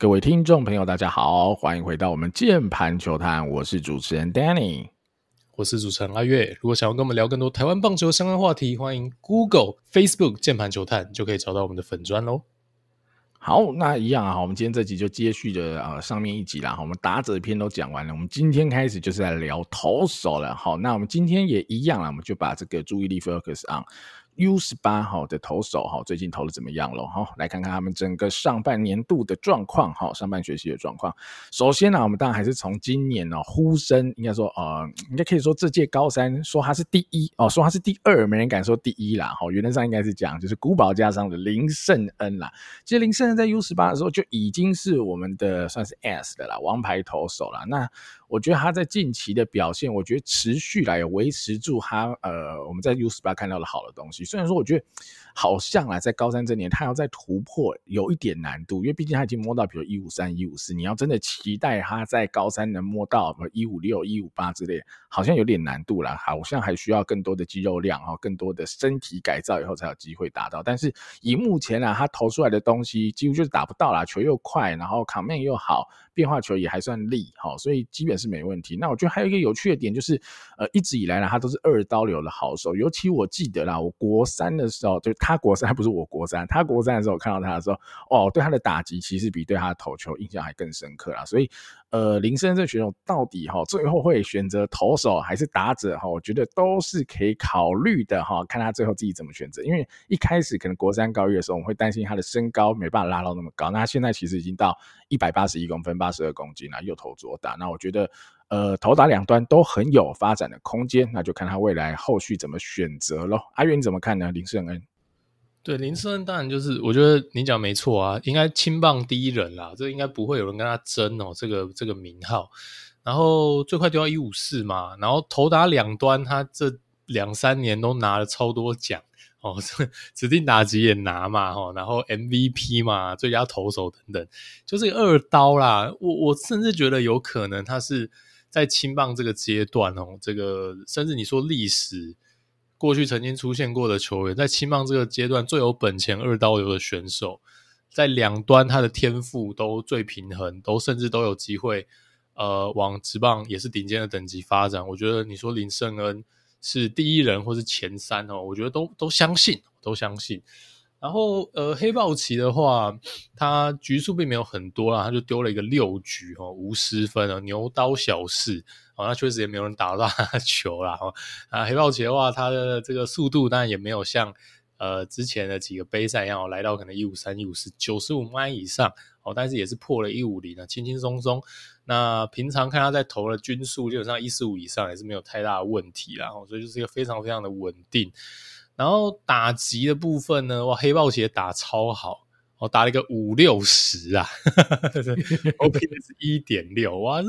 各位听众朋友，大家好，欢迎回到我们键盘球探，我是主持人 Danny，我是主持人阿月。如果想要跟我们聊更多台湾棒球相关话题，欢迎 Google、Facebook 键盘球探，就可以找到我们的粉专喽。好，那一样啊，我们今天这集就接续的啊、呃、上面一集啦。我们打者篇都讲完了，我们今天开始就是来聊投手了。好，那我们今天也一样啦，我们就把这个注意力 focus on。U 十八号的投手哈，最近投的怎么样了哈？来看看他们整个上半年度的状况哈，上半学期的状况。首先呢，我们当然还是从今年呢呼声，应该说呃，应该可以说这届高三说他是第一哦，说他是第二，没人敢说第一啦哈。原则上应该是讲就是古堡加上的林胜恩啦。其实林胜恩在 U 十八的时候就已经是我们的算是 S 的啦，王牌投手啦。那我觉得他在近期的表现，我觉得持续来维持住他呃，我们在 U 十八看到的好的东西。虽然说我觉得好像啊，在高三这年他要再突破有一点难度，因为毕竟他已经摸到比如一五三、一五四，你要真的期待他在高三能摸到一五六、一五八之类，好像有点难度啦。好像还需要更多的肌肉量哈，更多的身体改造以后才有机会达到。但是以目前啊，他投出来的东西几乎就是打不到啦，球又快，然后卡面又好。变化球也还算利，好，所以基本是没问题。那我觉得还有一个有趣的点就是，呃，一直以来呢，他都是二刀流的好手。尤其我记得啦，我国三的时候，就他国三，还 不是我国三，他国三的时候，我看到他的时候，哦，对他的打击其实比对他的投球印象还更深刻啦。所以，呃，林胜恩这选手到底哈，最后会选择投手还是打者哈？我觉得都是可以考虑的哈，看他最后自己怎么选择。因为一开始可能国三高一的时候，我们会担心他的身高没办法拉到那么高，那他现在其实已经到一百八十一公分。八十二公斤了，右投左打，那我觉得，呃，投打两端都很有发展的空间，那就看他未来后续怎么选择喽。阿元你怎么看呢？林胜恩，对林胜恩，当然就是我觉得你讲没错啊，应该青棒第一人啦，这应该不会有人跟他争哦，这个这个名号。然后最快丢到一五四嘛，然后投打两端，他这两三年都拿了超多奖。哦，指定打击也拿嘛，然后 MVP 嘛，最佳投手等等，就是二刀啦。我我甚至觉得有可能他是在青棒这个阶段哦，这个甚至你说历史过去曾经出现过的球员，在青棒这个阶段最有本钱二刀流的选手，在两端他的天赋都最平衡，都甚至都有机会呃往职棒也是顶尖的等级发展。我觉得你说林胜恩。是第一人或是前三哦，我觉得都都相信，都相信。然后呃，黑豹旗的话，他局数并没有很多啦，他就丢了一个六局哦，无失分啊，牛刀小试哦，那确实也没有人打到 他的球啦。哦啊，黑豹旗的话，他的这个速度当然也没有像呃之前的几个杯赛一样，来到可能一五三、一五四、九十五迈以上哦，但是也是破了一五零啊，轻轻松松。那平常看他在投的均数，基本上一四五以上也是没有太大的问题啦，所以就是一个非常非常的稳定。然后打击的部分呢，哇，黑豹鞋打超好，哦，打了一个五六十啊，OPS 一点六，哇，这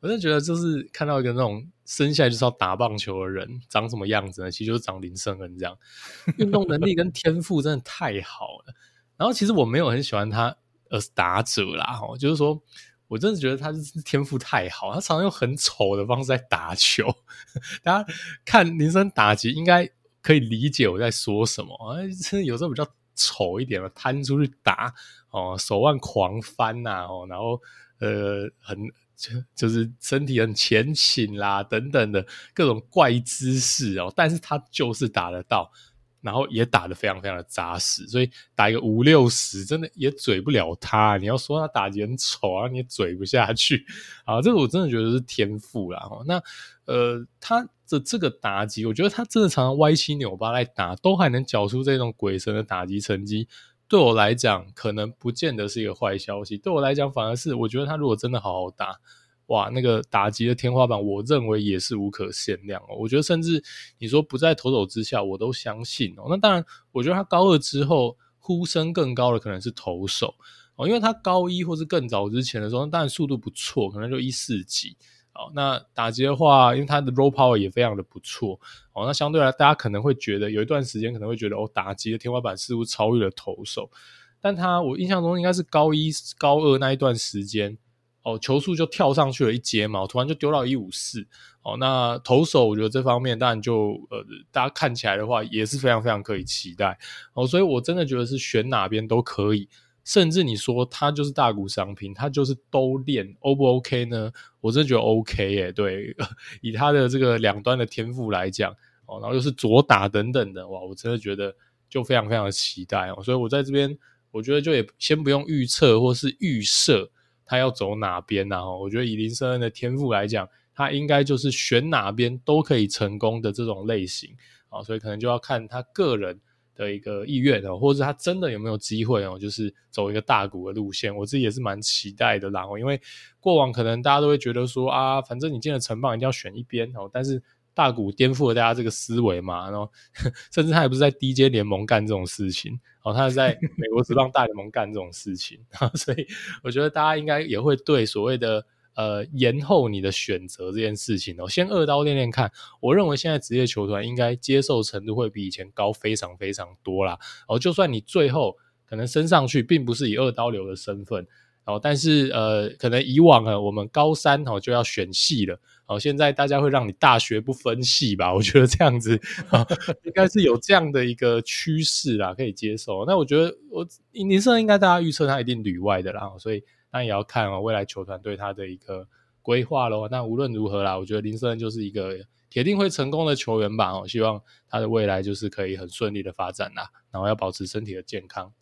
我真的觉得就是看到一个那种生下来就是要打棒球的人长什么样子呢？其实就是长林胜恩这样，运动能力跟天赋真的太好了。然后其实我没有很喜欢他呃打者啦，哈，就是说。我真的觉得他是天赋太好，他常常用很丑的方式在打球。大家看林森打击，应该可以理解我在说什么啊。真的有时候比较丑一点嘛，摊出去打哦，手腕狂翻呐，哦，然后呃，很就就是身体很前倾啦，等等的各种怪姿势哦，但是他就是打得到。然后也打得非常非常的扎实，所以打一个五六十，真的也嘴不了他。你要说他打击很丑啊，你也嘴不下去啊。这个我真的觉得是天赋啦。那呃，他的这个打击，我觉得他真的常常歪七扭八来打，都还能缴出这种鬼神的打击成绩。对我来讲，可能不见得是一个坏消息。对我来讲，反而是我觉得他如果真的好好打。哇，那个打击的天花板，我认为也是无可限量哦。我觉得，甚至你说不在投手之下，我都相信哦。那当然，我觉得他高二之后呼声更高的可能是投手哦，因为他高一或是更早之前的时候，当然速度不错，可能就一四级哦。那打击的话，因为他的 raw power 也非常的不错哦。那相对来，大家可能会觉得有一段时间可能会觉得哦，打击的天花板似乎超越了投手，但他我印象中应该是高一高二那一段时间。哦，球速就跳上去了一阶嘛，突然就丢到一五四。哦，那投手我觉得这方面当然就呃，大家看起来的话也是非常非常可以期待。哦，所以我真的觉得是选哪边都可以。甚至你说他就是大谷翔平，他就是都练，O 不 OK 呢？我真的觉得 OK 耶，对，以他的这个两端的天赋来讲，哦，然后又是左打等等的，哇，我真的觉得就非常非常的期待哦。所以我在这边，我觉得就也先不用预测或是预设他要走哪边呐，哦，我觉得以林胜恩的天赋来讲，他应该就是选哪边都可以成功的这种类型啊，所以可能就要看他个人。的一个意愿哦，或者他真的有没有机会哦，就是走一个大股的路线，我自己也是蛮期待的啦。因为过往可能大家都会觉得说啊，反正你进了成棒一定要选一边哦，但是大股颠覆了大家这个思维嘛，然后甚至他也不是在 DJ 联盟干这种事情哦，他是在 美国职棒大联盟干这种事情，所以我觉得大家应该也会对所谓的。呃，延后你的选择这件事情哦，先二刀练练看。我认为现在职业球团应该接受程度会比以前高非常非常多啦。哦，就算你最后可能升上去，并不是以二刀流的身份哦，但是呃，可能以往啊，我们高三哦就要选系了哦，现在大家会让你大学不分系吧？我觉得这样子啊，应该是有这样的一个趋势啦，可以接受。那我觉得我林胜应该大家预测他一定旅外的啦，所以。那也要看啊，未来球团对他的一个规划喽。那无论如何啦，我觉得林胜恩就是一个铁定会成功的球员吧。哦，希望他的未来就是可以很顺利的发展啦，然后要保持身体的健康。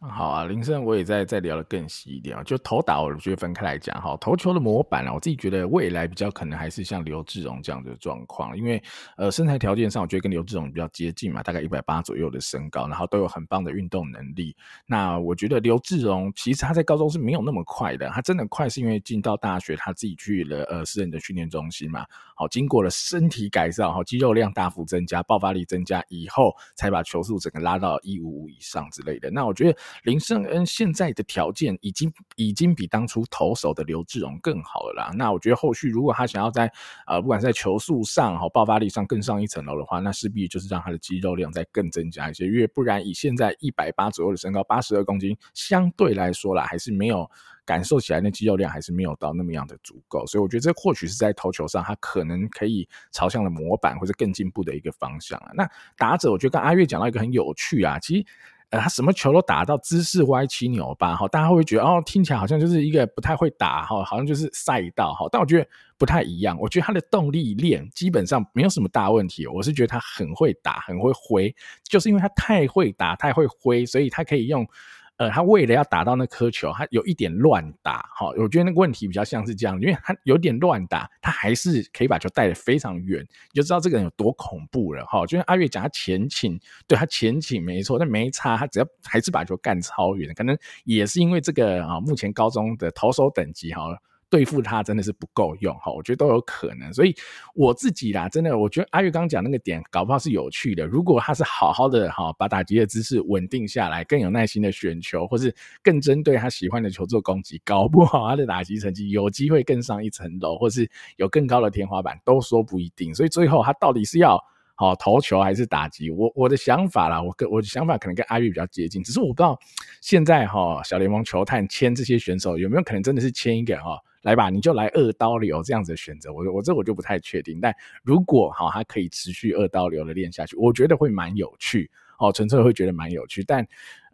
好啊，林胜我也再再聊得更细一点啊，就投打我觉得分开来讲哈，投球的模板啊，我自己觉得未来比较可能还是像刘志荣这样的状况，因为呃身材条件上我觉得跟刘志荣比较接近嘛，大概一百八左右的身高，然后都有很棒的运动能力。那我觉得刘志荣其实他在高中是没有那么快的，他真的快是因为进到大学他自己去了呃私人的训练中心嘛，好经过了身体改造，好肌肉量大幅增加，爆发力增加以后，才把球速整个拉到一五五以上之类的。那我觉得。林胜恩现在的条件已经已经比当初投手的刘志荣更好了啦。那我觉得后续如果他想要在呃不管在球速上和爆发力上更上一层楼的话，那势必就是让他的肌肉量再更增加一些。因为不然以现在一百八左右的身高，八十二公斤，相对来说啦，还是没有感受起来那肌肉量还是没有到那么样的足够。所以我觉得这或许是在投球上，他可能可以朝向了模板或者更进步的一个方向啊。那打者，我觉得跟阿月讲到一个很有趣啊，其实。呃，他什么球都打到姿势歪七扭八哈，大家会觉得哦，听起来好像就是一个不太会打哈，好像就是赛道哈，但我觉得不太一样。我觉得他的动力链基本上没有什么大问题，我是觉得他很会打，很会挥，就是因为他太会打，太会挥，所以他可以用。呃，他为了要打到那颗球，他有一点乱打，哈，我觉得那个问题比较像是这样，因为他有点乱打，他还是可以把球带得非常远，你就知道这个人有多恐怖了，哈。就像阿月讲他前倾，对他前倾没错，但没差，他只要还是把球干超远，可能也是因为这个啊，目前高中的投手等级，哈。对付他真的是不够用哈，我觉得都有可能，所以我自己啦，真的我觉得阿跃刚刚讲那个点，搞不好是有趣的。如果他是好好的哈，把打击的姿势稳定下来，更有耐心的选球，或是更针对他喜欢的球做攻击，搞不好他的打击成绩有机会更上一层楼，或是有更高的天花板，都说不一定。所以最后他到底是要好投球还是打击？我我的想法啦，我跟我的想法可能跟阿玉比较接近，只是我不知道现在哈小联盟球探签这些选手有没有可能真的是签一个哈。来吧，你就来二刀流这样子的选择，我我这我就不太确定。但如果哈，他可以持续二刀流的练下去，我觉得会蛮有趣哦，纯粹会觉得蛮有趣。但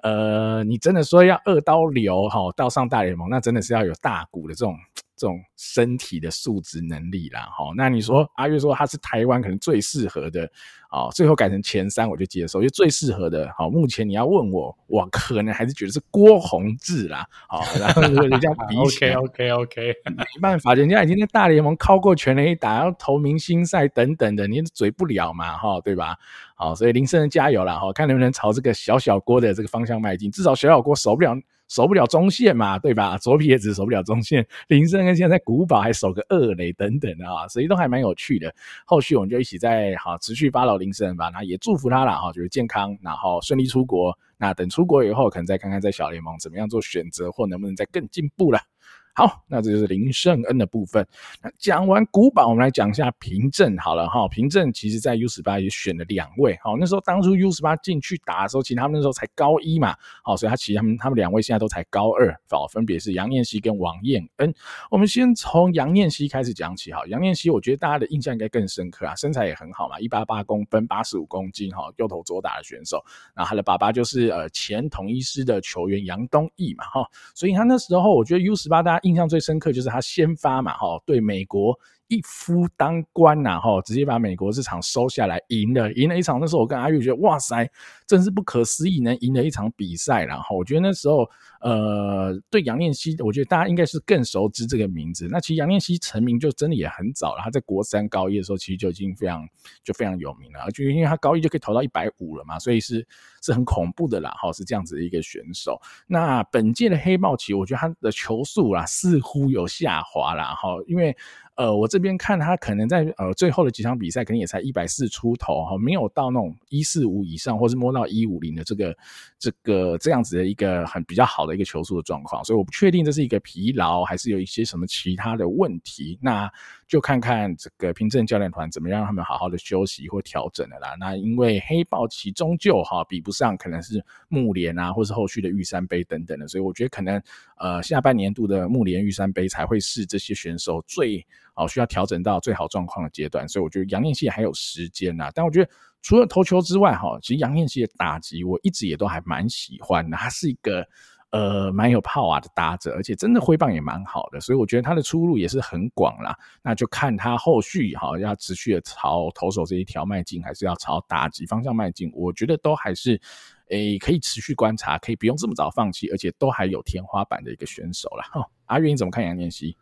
呃，你真的说要二刀流哈，到上大联盟，那真的是要有大股的这种。这种身体的素质能力啦，哈，那你说阿跃说他是台湾可能最适合的，哦，最后改成前三我就接受，就最适合的，好，目前你要问我，我可能还是觉得是郭泓志啦，好，然后人家 比起来 OK OK OK，没办法，人家已经在大联盟靠过全垒打，要投明星赛等等的，你嘴不了嘛，哈，对吧？好，所以林胜恩加油啦，哈，看能不能朝这个小小郭的这个方向迈进，至少小小郭守不了。守不了中线嘛，对吧？左撇子守不了中线，林森恩现在在古堡还守个二垒等等的啊，所以都还蛮有趣的。后续我们就一起在好持续 follow 林森吧，那也祝福他了哈，就是健康，然后顺利出国。那等出国以后，可能再看看在小联盟怎么样做选择，或能不能再更进步了。好，那这就是林胜恩的部分。那讲完古堡，我们来讲一下平镇好了哈。平镇其实在 U 十八也选了两位，好，那时候当初 U 十八进去打的时候，其实他们那时候才高一嘛，好，所以他其实他们他们两位现在都才高二，好，分别是杨念希跟王燕恩。我们先从杨念希开始讲起哈。杨念希，我觉得大家的印象应该更深刻啊，身材也很好嘛，一八八公分，八十五公斤哈，右投左打的选手。然后他的爸爸就是呃前统一狮的球员杨东奕嘛哈，所以他那时候我觉得 U 十八大家。印象最深刻就是他先发嘛，哈，对美国一夫当关呐，哈，直接把美国这场收下来，赢了，赢了一场。那时候我跟阿玉觉得，哇塞，真是不可思议，能赢了一场比赛。然后我觉得那时候，呃，对杨念希，我觉得大家应该是更熟知这个名字。那其实杨念希成名就真的也很早了，他在国三高一的时候，其实就已经非常就非常有名了，就因为他高一就可以投到一百五了嘛，所以是是很恐怖的啦，哈，是这样子的一个选手。那本届的黑豹旗，我觉得他的球速啦似乎有下滑啦，哈，因为。呃，我这边看他可能在呃最后的几场比赛，可能也才一百四出头哈，没有到那种一四五以上，或是摸到一五零的这个这个这样子的一个很比较好的一个球速的状况，所以我不确定这是一个疲劳，还是有一些什么其他的问题。那就看看这个平镇教练团怎么样让他们好好的休息或调整的啦。那因为黑豹旗终究哈比不上可能是木联啊，或是后续的玉山杯等等的，所以我觉得可能呃下半年度的木联玉山杯才会是这些选手最。好，需要调整到最好状况的阶段，所以我觉得杨念希还有时间呐。但我觉得除了投球之外，哈，其实杨念希的打击我一直也都还蛮喜欢的。他是一个呃蛮有 power 的打者，而且真的挥棒也蛮好的，所以我觉得他的出路也是很广啦。那就看他后续哈要持续的朝投手这一条迈进，还是要朝打击方向迈进，我觉得都还是诶、可以持续观察，可以不用这么早放弃，而且都还有天花板的一个选手啦。哈，阿云你怎么看杨念希？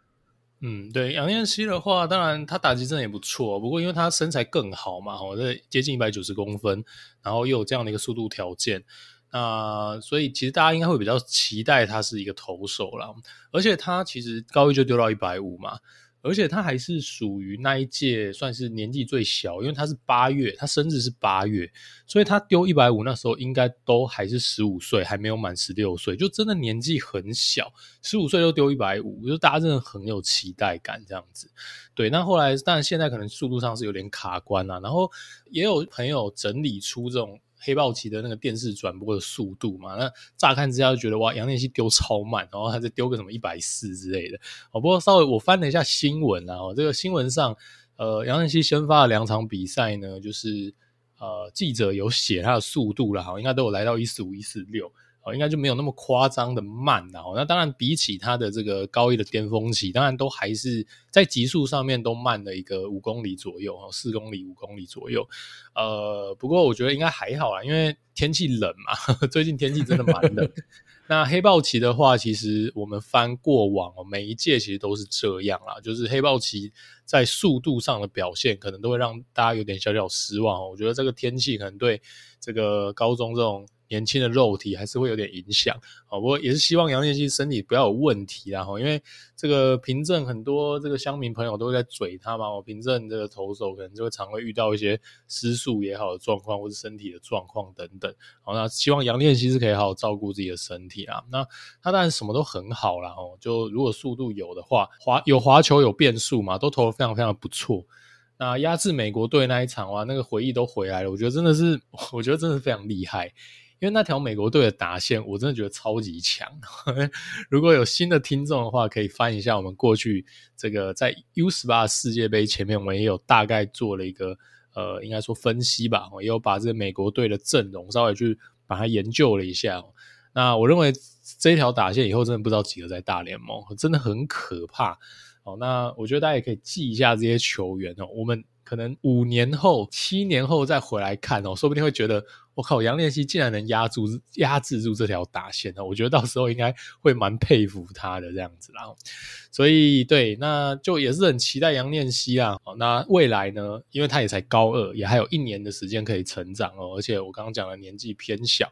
嗯，对，杨念希的话，当然他打击真的也不错，不过因为他身材更好嘛，我在接近一百九十公分，然后又有这样的一个速度条件，那所以其实大家应该会比较期待他是一个投手啦，而且他其实高一就丢到一百五嘛。而且他还是属于那一届算是年纪最小，因为他是八月，他生日是八月，所以他丢一百五那时候应该都还是十五岁，还没有满十六岁，就真的年纪很小，十五岁就丢一百五，就大家真的很有期待感这样子。对，那后来当然现在可能速度上是有点卡关啦，然后也有朋友整理出这种。黑豹旗的那个电视转播的速度嘛，那乍看之下就觉得哇，杨念希丢超慢，然后他再丢个什么一百四之类的。哦，不过稍微我翻了一下新闻啊，哦，这个新闻上，呃，杨念希先发了两场比赛呢，就是呃，记者有写他的速度了，哈，应该都有来到一四五、一四六。哦，应该就没有那么夸张的慢了哦。那当然，比起他的这个高一的巅峰期，当然都还是在极速上面都慢了一个五公里左右，四公里、五公里左右。呃，不过我觉得应该还好啦，因为天气冷嘛，最近天气真的蛮冷。那黑豹旗的话，其实我们翻过往哦，每一届其实都是这样啦，就是黑豹旗在速度上的表现，可能都会让大家有点小小失望。我觉得这个天气可能对这个高中这种。年轻的肉体还是会有点影响，好，不过也是希望杨念希身体不要有问题啦，哈，因为这个平镇很多这个乡民朋友都在嘴他嘛，我平镇这个投手可能就会常会遇到一些失速也好的状况，或是身体的状况等等，好，那希望杨念希是可以好好照顾自己的身体啊，那他当然什么都很好啦，哦，就如果速度有的话，滑有滑球有变速嘛，都投得非常非常不错。那压制美国队那一场哇，那个回忆都回来了，我觉得真的是，我觉得真的非常厉害。因为那条美国队的打线，我真的觉得超级强。如果有新的听众的话，可以翻一下我们过去这个在 U 十八世界杯前面，我们也有大概做了一个呃，应该说分析吧。我也有把这美国队的阵容稍微去把它研究了一下。那我认为这条打线以后真的不知道几个在大联盟，真的很可怕。哦，那我觉得大家也可以记一下这些球员哦。我们可能五年后、七年后再回来看哦，说不定会觉得。我靠，杨念希竟然能压住、压制住这条打线呢？我觉得到时候应该会蛮佩服他的这样子啦。所以，对，那就也是很期待杨念希啊。那未来呢？因为他也才高二，也还有一年的时间可以成长哦。而且我刚刚讲的年纪偏小，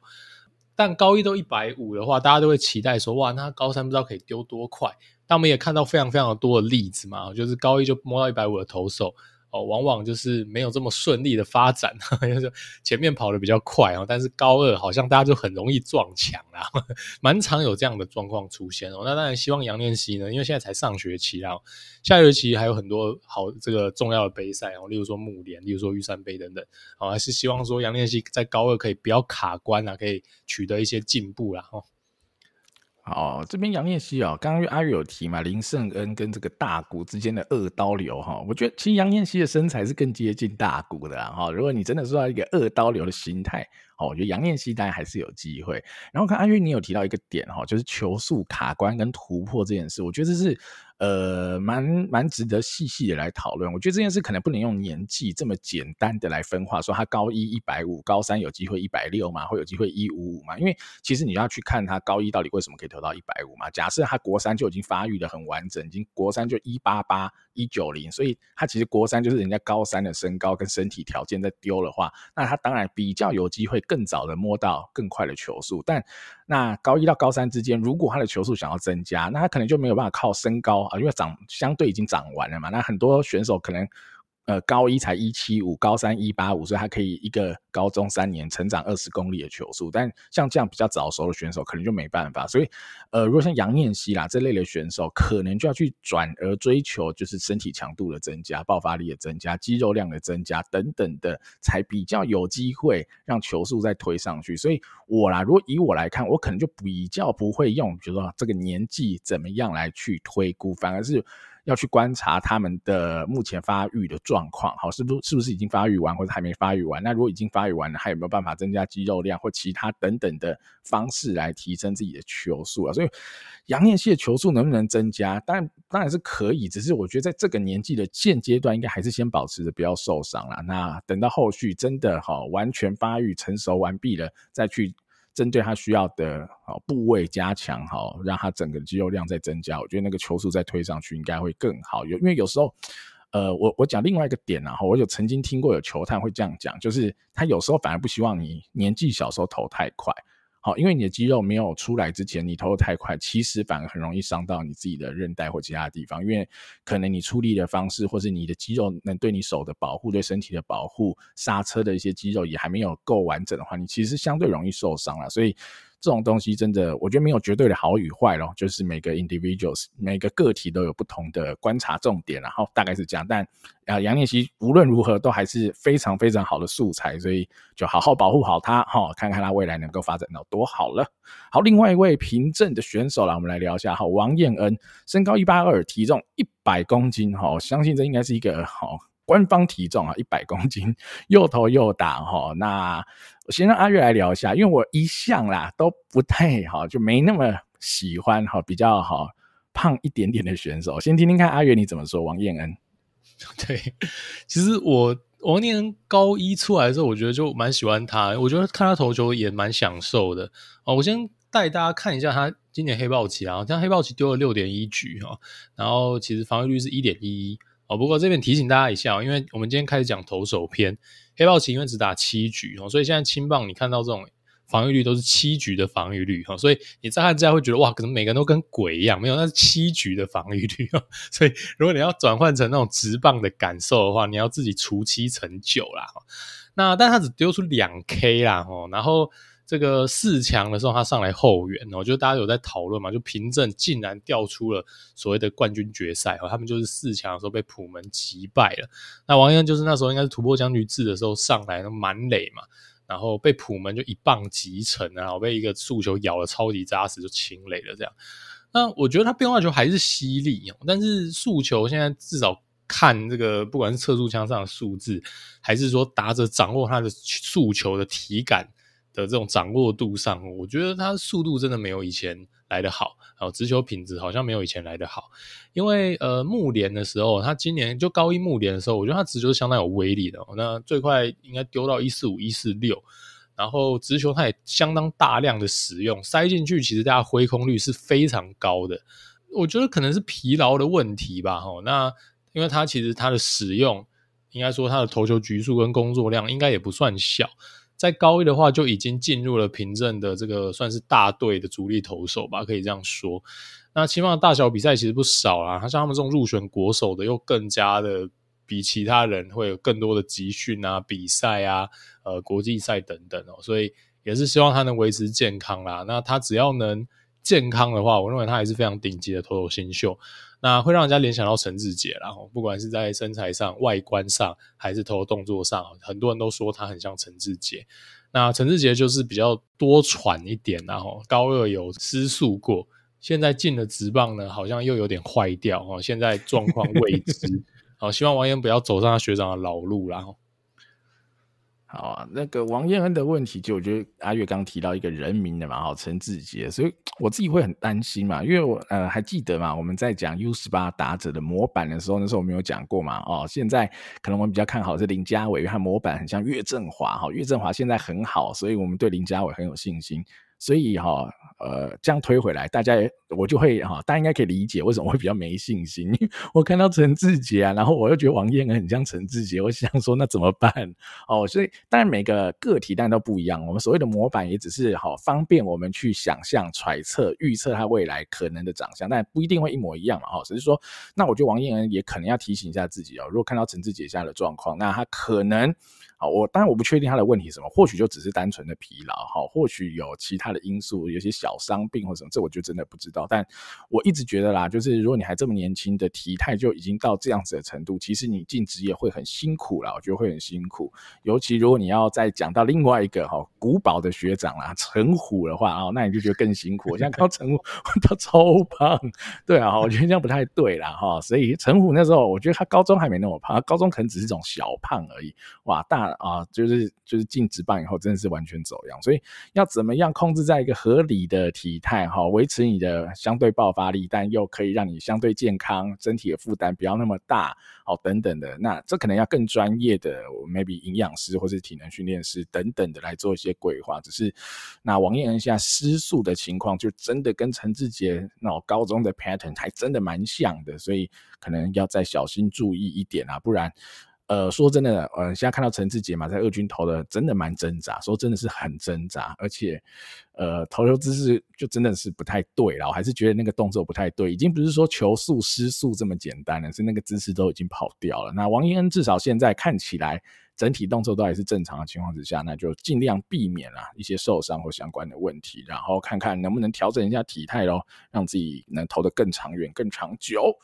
但高一都一百五的话，大家都会期待说，哇，那高三不知道可以丢多快。但我们也看到非常非常多的例子嘛，就是高一就摸到一百五的投手。哦，往往就是没有这么顺利的发展，就是前面跑得比较快哦，但是高二好像大家就很容易撞墙啦，蛮常有这样的状况出现哦。那当然希望杨念希呢，因为现在才上学期啦，下学期还有很多好这个重要的杯赛哦，例如说木联，例如说玉山杯等等，哦，还是希望说杨念希在高二可以不要卡关啊，可以取得一些进步啦，哦。哦，这边杨念希啊，刚刚阿玉有提嘛，林胜恩跟这个大谷之间的二刀流哈，我觉得其实杨念希的身材是更接近大谷的啦哈。如果你真的说到一个二刀流的心态，哦，我觉得杨念希当然还是有机会。然后看阿玉，你有提到一个点哈，就是球速卡关跟突破这件事，我觉得这是。呃，蛮蛮值得细细的来讨论。我觉得这件事可能不能用年纪这么简单的来分化，说他高一一百五，高三有机会一百六嘛，会有机会一五五嘛？因为其实你要去看他高一到底为什么可以投到一百五嘛。假设他国三就已经发育的很完整，已经国三就一八八一九零，所以他其实国三就是人家高三的身高跟身体条件在丢的话，那他当然比较有机会更早的摸到更快的球速，但。那高一到高三之间，如果他的球速想要增加，那他可能就没有办法靠身高啊，因为长相对已经长完了嘛。那很多选手可能。呃，高一才一七五，高三一八五，所以他可以一个高中三年成长二十公里的球速。但像这样比较早熟的选手，可能就没办法。所以，呃，如果像杨念希啦这类的选手，可能就要去转而追求就是身体强度的增加、爆发力的增加、肌肉量的增加等等的，才比较有机会让球速再推上去。所以我啦，如果以我来看，我可能就比较不会用，比如说这个年纪怎么样来去推估，反而是。要去观察他们的目前发育的状况，好，是不是不是已经发育完，或者还没发育完？那如果已经发育完了，还有没有办法增加肌肉量或其他等等的方式来提升自己的球速啊？所以杨念希的球速能不能增加？当然当然是可以，只是我觉得在这个年纪的现阶段，应该还是先保持着不要受伤啦。那等到后续真的好完全发育成熟完毕了，再去。针对他需要的部位加强，好，让他整个肌肉量再增加，我觉得那个球速再推上去应该会更好。有因为有时候，呃，我我讲另外一个点啊，我有曾经听过有球探会这样讲，就是他有时候反而不希望你年纪小时候投太快。好，因为你的肌肉没有出来之前，你投的太快，其实反而很容易伤到你自己的韧带或其他地方。因为可能你出力的方式，或是你的肌肉能对你手的保护、对身体的保护、刹车的一些肌肉也还没有够完整的话，你其实相对容易受伤了。所以。这种东西真的，我觉得没有绝对的好与坏咯，就是每个 individuals 每个个体都有不同的观察重点，然后大概是这样。但啊，杨念希无论如何都还是非常非常好的素材，所以就好好保护好他哈，看看他未来能够发展到多好了。好，另外一位平镇的选手啦，我们来聊一下哈，王燕恩，身高一八二，体重一百公斤哈，相信这应该是一个好。官方体重啊，一百公斤，又投又打哈。那我先让阿月来聊一下，因为我一向啦都不太好，就没那么喜欢哈，比较好胖一点点的选手。先听听看阿月你怎么说。王燕恩，对，其实我王燕恩高一出来的时候，我觉得就蛮喜欢他，我觉得看他投球也蛮享受的。哦，我先带大家看一下他今年黑豹旗啊，像黑豹旗丢了六点一局哈，然后其实防御率是一点一一。哦，不过这边提醒大家一下哦，因为我们今天开始讲投手篇，黑豹旗因为只打七局哦，所以现在青棒你看到这种防御率都是七局的防御率哈，所以你乍看之下会觉得哇，可能每个人都跟鬼一样，没有，那是七局的防御率哦，所以如果你要转换成那种直棒的感受的话，你要自己除七乘九啦。那但他只丢出两 K 啦，哦，然后。这个四强的时候，他上来后援哦，就大家有在讨论嘛，就凭证竟然调出了所谓的冠军决赛哦，他们就是四强的时候被普门击败了。那王燕就是那时候应该是突破僵局制的时候上来的满垒嘛，然后被普门就一棒击沉，然后被一个速球咬的超级扎实，就清垒了这样。那我觉得他变化球还是犀利哦，但是速球现在至少看这个，不管是测速枪上的数字，还是说打者掌握他的速球的体感。的这种掌握度上，我觉得他速度真的没有以前来得好，然后直球品质好像没有以前来得好。因为呃，木联的时候，他今年就高一木联的时候，我觉得他直球相当有威力的。那最快应该丢到一四五、一四六，然后直球他也相当大量的使用，塞进去，其实大家挥空率是非常高的。我觉得可能是疲劳的问题吧。哈，那因为他其实他的使用，应该说他的投球局数跟工作量应该也不算小。在高一的话，就已经进入了平镇的这个算是大队的主力投手吧，可以这样说。那青棒的大小比赛其实不少啦，他像他们这种入选国手的，又更加的比其他人会有更多的集训啊、比赛啊、呃国际赛等等哦，所以也是希望他能维持健康啦。那他只要能健康的话，我认为他还是非常顶级的投手新秀。那会让人家联想到陈志杰，然后不管是在身材上、外观上，还是投动作上，很多人都说他很像陈志杰。那陈志杰就是比较多喘一点，然后高二有失速过，现在进了职棒呢，好像又有点坏掉哦，现在状况未知。好，希望王源不要走上他学长的老路，然后。好啊，那个王彦恩的问题，就我觉得阿月刚提到一个人名的嘛，好，陈志杰，所以我自己会很担心嘛，因为我呃还记得嘛，我们在讲 U 十八打者的模板的时候，那时候我们有讲过嘛，哦，现在可能我们比较看好是林家伟，因为他模板很像岳振华，哈，岳振华现在很好，所以我们对林家伟很有信心。所以哈，呃，这样推回来，大家我就会哈，大家应该可以理解为什么我会比较没信心。因为我看到陈志杰啊，然后我又觉得王彦恩很像陈志杰，我想说那怎么办？哦，所以当然每个个体当然都不一样。我们所谓的模板也只是好方便我们去想象、揣测、预测他未来可能的长相，但不一定会一模一样嘛。哈，只是说，那我觉得王彦恩也可能要提醒一下自己哦，如果看到陈志杰现在的状况，那他可能。好，我当然我不确定他的问题是什么，或许就只是单纯的疲劳，好，或许有其他的因素，有些小伤病或什么，这我就真的不知道。但我一直觉得啦，就是如果你还这么年轻的体态就已经到这样子的程度，其实你进职业会很辛苦啦，我觉得会很辛苦。尤其如果你要再讲到另外一个哈古堡的学长啦，陈虎的话啊，那你就觉得更辛苦。我现在看到陈虎 他超胖，对啊，我觉得这样不太对啦哈。所以陈虎那时候，我觉得他高中还没那么胖，他高中可能只是这种小胖而已。哇，大。啊，就是就是进职棒以后，真的是完全走样。所以要怎么样控制在一个合理的体态哈，维持你的相对爆发力，但又可以让你相对健康，身体的负担不要那么大，哦等等的。那这可能要更专业的，maybe 营养师或是体能训练师等等的来做一些规划。只是那王彦恩现在失速的情况，就真的跟陈志杰那高中的 pattern 还真的蛮像的，所以可能要再小心注意一点啊，不然。呃，说真的，呃，现在看到陈志杰嘛，在二军投的真的蛮挣扎，说真的是很挣扎，而且，呃，投球姿势就真的是不太对了，我还是觉得那个动作不太对，已经不是说球速失速这么简单了，是那个姿势都已经跑掉了。那王彦恩至少现在看起来整体动作都还是正常的情况之下，那就尽量避免了一些受伤或相关的问题，然后看看能不能调整一下体态咯，让自己能投得更长远、更长久。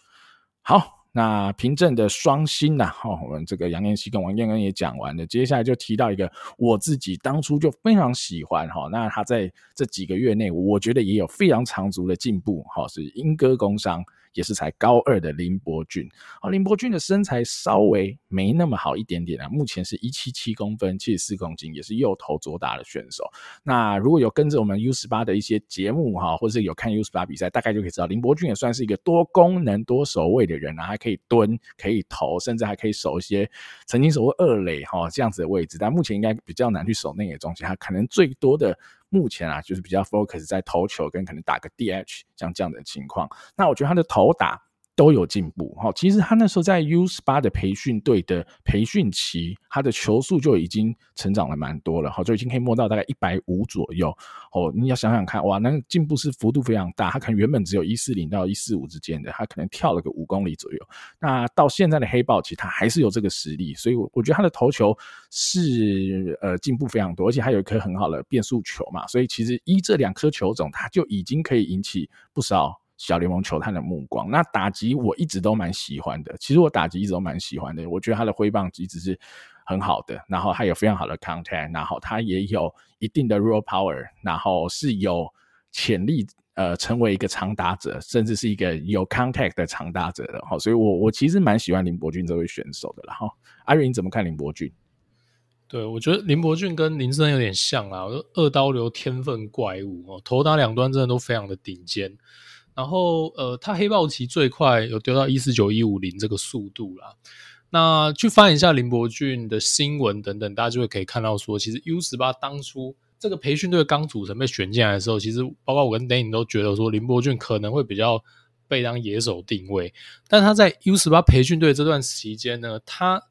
好。那凭证的双薪呐，哈，我们这个杨念熙跟王建恩也讲完了，接下来就提到一个我自己当初就非常喜欢哈，那他在这几个月内，我觉得也有非常长足的进步，哈，是英歌工商。也是才高二的林伯俊，啊，林伯俊的身材稍微没那么好一点点啊，目前是一七七公分，七十四公斤，也是右投左打的选手。那如果有跟着我们 U 十八的一些节目哈，或者是有看 U 十八比赛，大概就可以知道林伯俊也算是一个多功能多守卫的人啊，还可以蹲，可以投，甚至还可以守一些曾经守过二垒哈这样子的位置，但目前应该比较难去守内野中心，他可能最多的。目前啊，就是比较 focus 在投球跟可能打个 DH 像这样的情况。那我觉得他的投打都有进步哈。其实他那时候在 U 十八的培训队的培训期，他的球速就已经成长了蛮多了哈，就已经可以摸到大概一百五左右哦。你要想想看，哇，那个进步是幅度非常大。他可能原本只有一四零到一四五之间的，他可能跳了个五公里左右。那到现在的黑豹，其实他还是有这个实力，所以我我觉得他的投球是呃进步非常多，而且还有一颗很好的变速球嘛。所以其实一这两颗球种，他就已经可以引起不少。小联盟球探的目光，那打击我一直都蛮喜欢的。其实我打击一直都蛮喜欢的，我觉得他的挥棒一直是很好的，然后他有非常好的 contact，然后他也有一定的 raw power，然后是有潜力呃成为一个长打者，甚至是一个有 contact 的长打者的哈。所以我我其实蛮喜欢林伯俊这位选手的。然后阿瑞你怎么看林伯俊？对，我觉得林伯俊跟林森有点像啊，二刀流天分怪物哦，投打两端真的都非常的顶尖。然后，呃，他黑豹期最快有丢到一四九一五零这个速度啦。那去翻一下林伯俊的新闻等等，大家就会可以看到说，其实 U 十八当初这个培训队刚组成被选进来的时候，其实包括我跟 Danny 都觉得说林伯俊可能会比较被当野手定位。但他在 U 十八培训队这段期间呢，他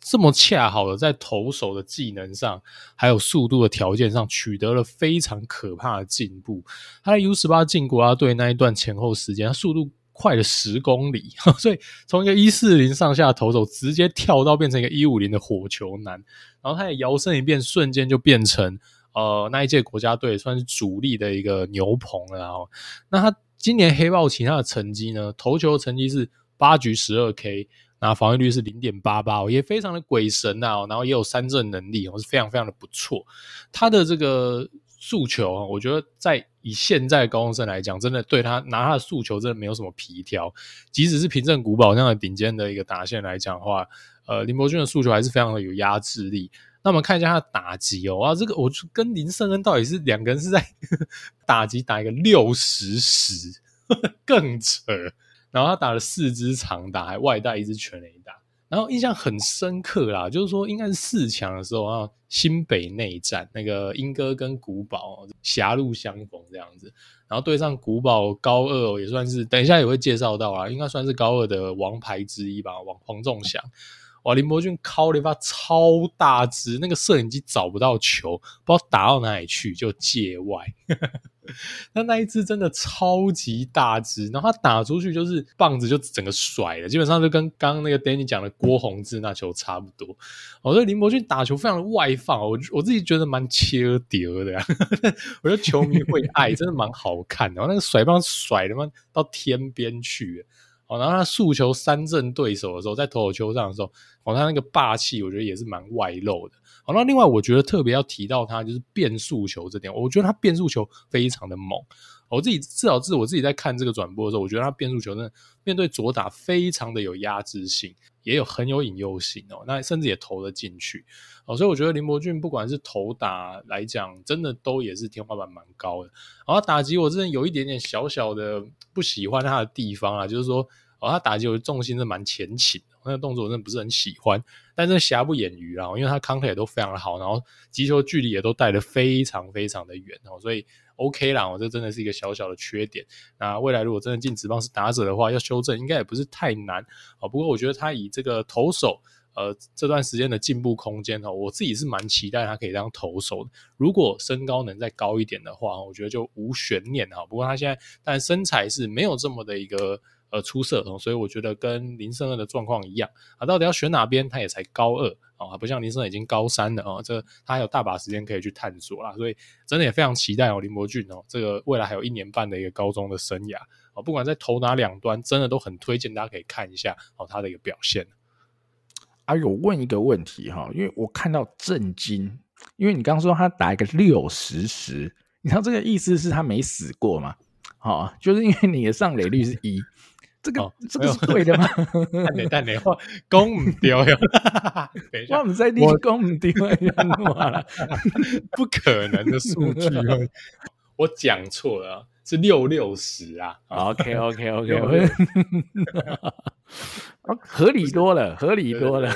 这么恰好的在投手的技能上，还有速度的条件上取得了非常可怕的进步。他在 U 十八进国家队那一段前后时间，他速度快了十公里，所以从一个一四零上下投手直接跳到变成一个一五零的火球男，然后他也摇身一变，瞬间就变成呃那一届国家队算是主力的一个牛棚了。然后，那他今年黑豹其他的成绩呢？投球成绩是八局十二 K，那防御率是零点八八，也非常的鬼神啊，然后也有三振能力，我是非常非常的不错。他的这个。诉求啊，我觉得在以现在高中生来讲，真的对他拿他的诉求真的没有什么皮条。即使是平镇古堡那样的顶尖的一个打线来讲的话，呃，林伯俊的诉求还是非常的有压制力。那我们看一下他的打击哦，啊，这个我就跟林胜恩到底是两个人是在 打击打一个六十十，更扯。然后他打了四支长打，还外带一支全垒打。然后印象很深刻啦，就是说应该是四强的时候啊，新北内战那个莺歌跟古堡狭路相逢这样子，然后对上古堡高二也算是，等一下也会介绍到啦，应该算是高二的王牌之一吧，王黄仲祥。哇，林伯俊靠了一发超大支，那个摄影机找不到球，不知道打到哪里去，就界外。那那一支真的超级大支，然后他打出去就是棒子就整个甩了，基本上就跟刚刚那个 Danny 讲的郭泓志那球差不多。我觉得林伯俊打球非常的外放，我我自己觉得蛮切屌的。我觉得球迷会爱，真的蛮好看的。然后那个甩棒甩的嘛到天边去。哦，然后他速球三振对手的时候，在投手丘上的时候，哦，他那个霸气，我觉得也是蛮外露的。好，那另外我觉得特别要提到他就是变速球这点，我觉得他变速球非常的猛。我自己至少是我自己在看这个转播的时候，我觉得他变速球真的面对左打非常的有压制性，也有很有引诱性哦。那甚至也投了进去哦，所以我觉得林伯俊不管是投打来讲，真的都也是天花板蛮高的。然后打击我真的有一点点小小的不喜欢他的地方啊，就是说哦，他打击我的重心是蛮前倾，那个动作我真的不是很喜欢。但是瑕不掩瑜啊，因为他控制也都非常的好，然后击球距离也都带得非常非常的远哦，所以。OK 啦，我这真的是一个小小的缺点。那未来如果真的进职棒是打者的话，要修正应该也不是太难啊。不过我觉得他以这个投手，呃，这段时间的进步空间哈，我自己是蛮期待他可以当投手的。如果身高能再高一点的话，我觉得就无悬念哈。不过他现在但身材是没有这么的一个。呃，出色哦，所以我觉得跟林胜恩的状况一样啊。到底要选哪边？他也才高二啊，不像林胜已经高三了啊。这他还有大把时间可以去探索啦，所以真的也非常期待哦，林伯俊哦，这个未来还有一年半的一个高中的生涯啊，不管在投哪两端，真的都很推荐大家可以看一下哦，他的一个表现。啊，有问一个问题哈，因为我看到震惊，因为你刚刚说他打一个六十十，你知道这个意思是他没死过吗？好，就是因为你的上垒率是一。这个、哦、这个是对的吗？但你但你话攻唔掉呀？等一下，我们在练攻唔掉呀？不可能的数据，我讲错了，是六六十啊。OK OK OK，合理多了，合理多了，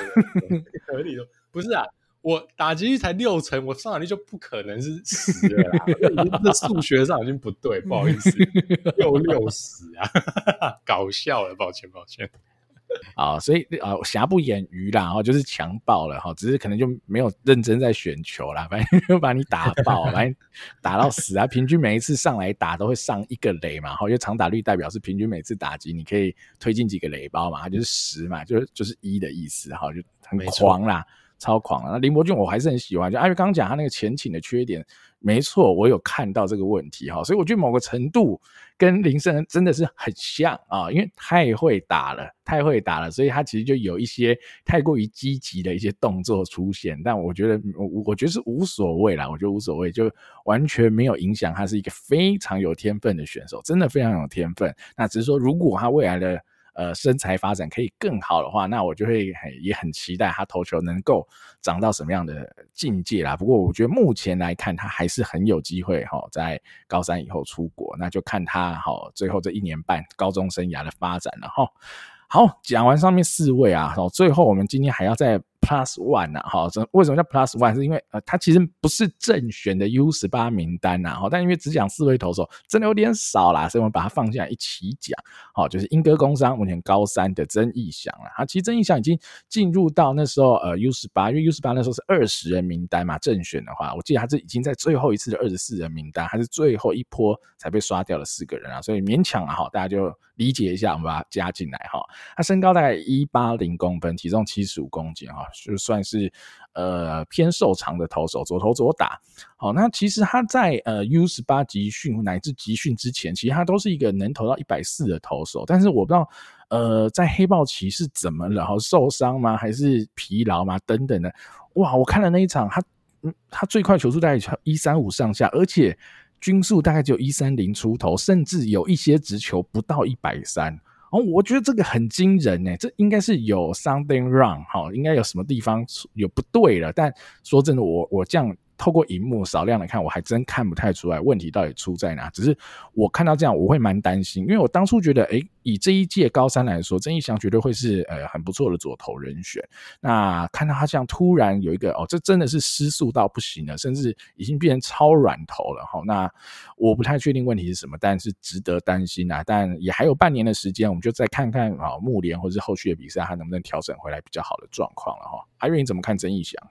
合理多，不是啊。我打击率才六成，我上场率就不可能是十了啦。这数学上已经不对，不好意思，六六十啊，搞笑了，抱歉抱歉。啊，所以啊，瑕不掩瑜啦，哦，就是强爆了哈，只是可能就没有认真在选球啦，反正就把你打爆，反正打到死啊。平均每一次上来打都会上一个雷嘛，哈，因为长打率代表是平均每次打击你可以推进几个雷包嘛，它就是十嘛，就是就是一的意思哈，就很狂啦。超狂了，那林伯俊我还是很喜欢，就阿月刚讲他那个前倾的缺点，没错，我有看到这个问题哈，所以我觉得某个程度跟林森真的是很像啊，因为太会打了，太会打了，所以他其实就有一些太过于积极的一些动作出现，但我觉得我我觉得是无所谓啦，我觉得无所谓，就完全没有影响，他是一个非常有天分的选手，真的非常有天分，那只是说如果他未来的。呃，身材发展可以更好的话，那我就会很也很期待他投球能够长到什么样的境界啦。不过我觉得目前来看，他还是很有机会哈，在高三以后出国，那就看他哈最后这一年半高中生涯的发展了哈。好，讲完上面四位啊，最后我们今天还要再 Plus One 啊，哈，为什么叫 Plus One？是因为呃，它其实不是正选的 U 十八名单呐，哈，但因为只讲四位投手，真的有点少啦，所以我们把它放进来一起讲，好，就是莺歌工商目前高三的曾义祥了，啊，其实曾义祥已经进入到那时候呃 U 十八，因为 U 十八那时候是二十人名单嘛，正选的话，我记得他是已经在最后一次的二十四人名单，还是最后一波才被刷掉了四个人啊，所以勉强啊，哈，大家就理解一下，我们把它加进来哈，他身高大概一八零公分，体重七十五公斤哈，就算是呃偏瘦长的投手，左投左打。好，那其实他在呃 U 十八集训乃至集训之前，其实他都是一个能投到一百四的投手。但是我不知道呃在黑豹期是怎么了，受伤吗？还是疲劳吗？等等的。哇，我看了那一场，他嗯他最快球速大概一三五上下，而且均速大概只有一三零出头，甚至有一些直球不到一百三。哦，我觉得这个很惊人呢，这应该是有 something wrong 哈，应该有什么地方有不对了。但说真的，我我这样。透过荧幕少量的看，我还真看不太出来问题到底出在哪。只是我看到这样，我会蛮担心，因为我当初觉得，诶，以这一届高三来说，曾义祥绝对会是呃很不错的左投人选。那看到他这样突然有一个哦，这真的是失速到不行了，甚至已经变成超软投了哈。那我不太确定问题是什么，但是值得担心啊。但也还有半年的时间，我们就再看看啊，木联或者是后续的比赛，他能不能调整回来比较好的状况了哈。阿月你怎么看曾义祥？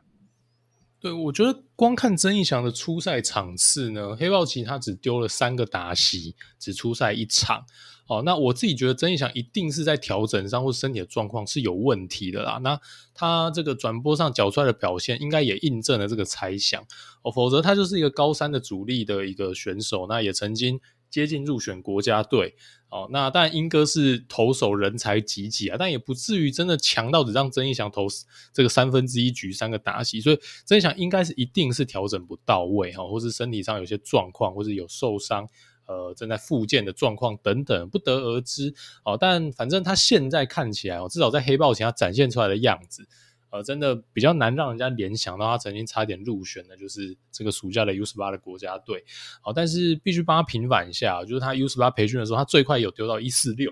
对，我觉得光看曾义祥的初赛场次呢，黑豹旗他只丢了三个打席，只出赛一场。哦，那我自己觉得曾义祥一定是在调整上或身体的状况是有问题的啦。那他这个转播上缴出来的表现，应该也印证了这个猜想。哦，否则他就是一个高三的主力的一个选手，那也曾经。接近入选国家队哦，那当然莺歌是投手人才济济啊，但也不至于真的强到只让曾义祥投这个三分之一局三个打席，所以曾义祥应该是一定是调整不到位哈，或是身体上有些状况，或是有受伤，呃，正在复健的状况等等，不得而知哦。但反正他现在看起来哦，至少在黑豹前他展现出来的样子。呃，真的比较难让人家联想到他曾经差点入选的，就是这个暑假的 U 十八的国家队。好，但是必须帮他平反一下，就是他 U 十八培训的时候，他最快有丢到一四六。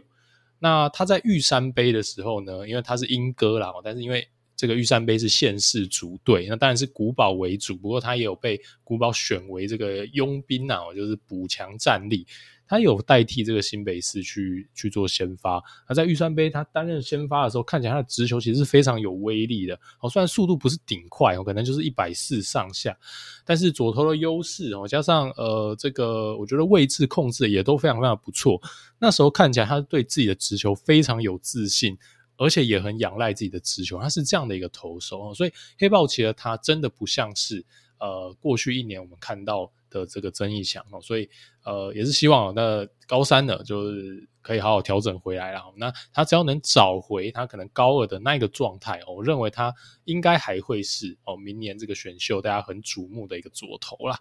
那他在玉山杯的时候呢，因为他是莺歌啦，但是因为这个玉山杯是县市主队，那当然是古堡为主，不过他也有被古堡选为这个佣兵啊，就是补强战力。他有代替这个新北市去去做先发，那在预算杯他担任先发的时候，看起来他的直球其实是非常有威力的。哦，虽然速度不是顶快哦，可能就是一百四上下，但是左投的优势哦，加上呃这个我觉得位置控制也都非常非常不错。那时候看起来他对自己的直球非常有自信，而且也很仰赖自己的直球，他是这样的一个投手。所以黑豹旗的他真的不像是呃过去一年我们看到的这个曾义祥哦，所以呃也是希望那高三的，就是可以好好调整回来了。那他只要能找回他可能高二的那个状态，我认为他应该还会是哦明年这个选秀大家很瞩目的一个左投啦。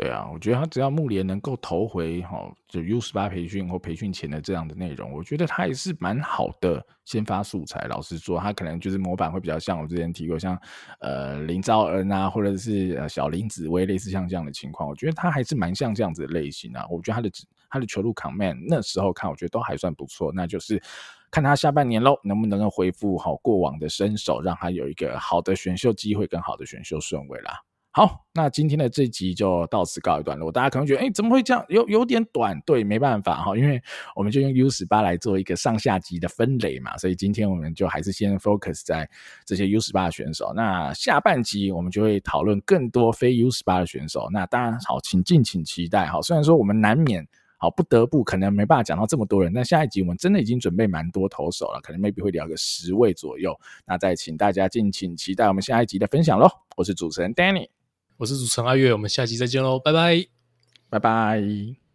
对啊，我觉得他只要木联能够投回哈，就 U 十八培训或培训前的这样的内容，我觉得他也是蛮好的先发素材。老实说，他可能就是模板会比较像我之前提过，像呃林兆恩啊，或者是小林子威，类似像这样的情况，我觉得他还是蛮像这样子的类型啊。我觉得他的他的球路 command 那时候看，我觉得都还算不错。那就是看他下半年喽，能不能够恢复好过往的身手，让他有一个好的选秀机会跟好的选秀顺位啦。好，那今天的这集就到此告一段落。大家可能觉得，哎、怎么会这样？有有点短，对，没办法哈，因为我们就用 U 十八来做一个上下集的分类嘛，所以今天我们就还是先 focus 在这些 U 十八的选手。那下半集我们就会讨论更多非 U 十八的选手。那当然好，请敬请期待哈。虽然说我们难免好不得不可能没办法讲到这么多人，但下一集我们真的已经准备蛮多投手了，可能 maybe 会聊个十位左右。那再请大家敬请期待我们下一集的分享喽。我是主持人 Danny。我是主持人阿月，我们下期再见喽，拜拜，拜拜。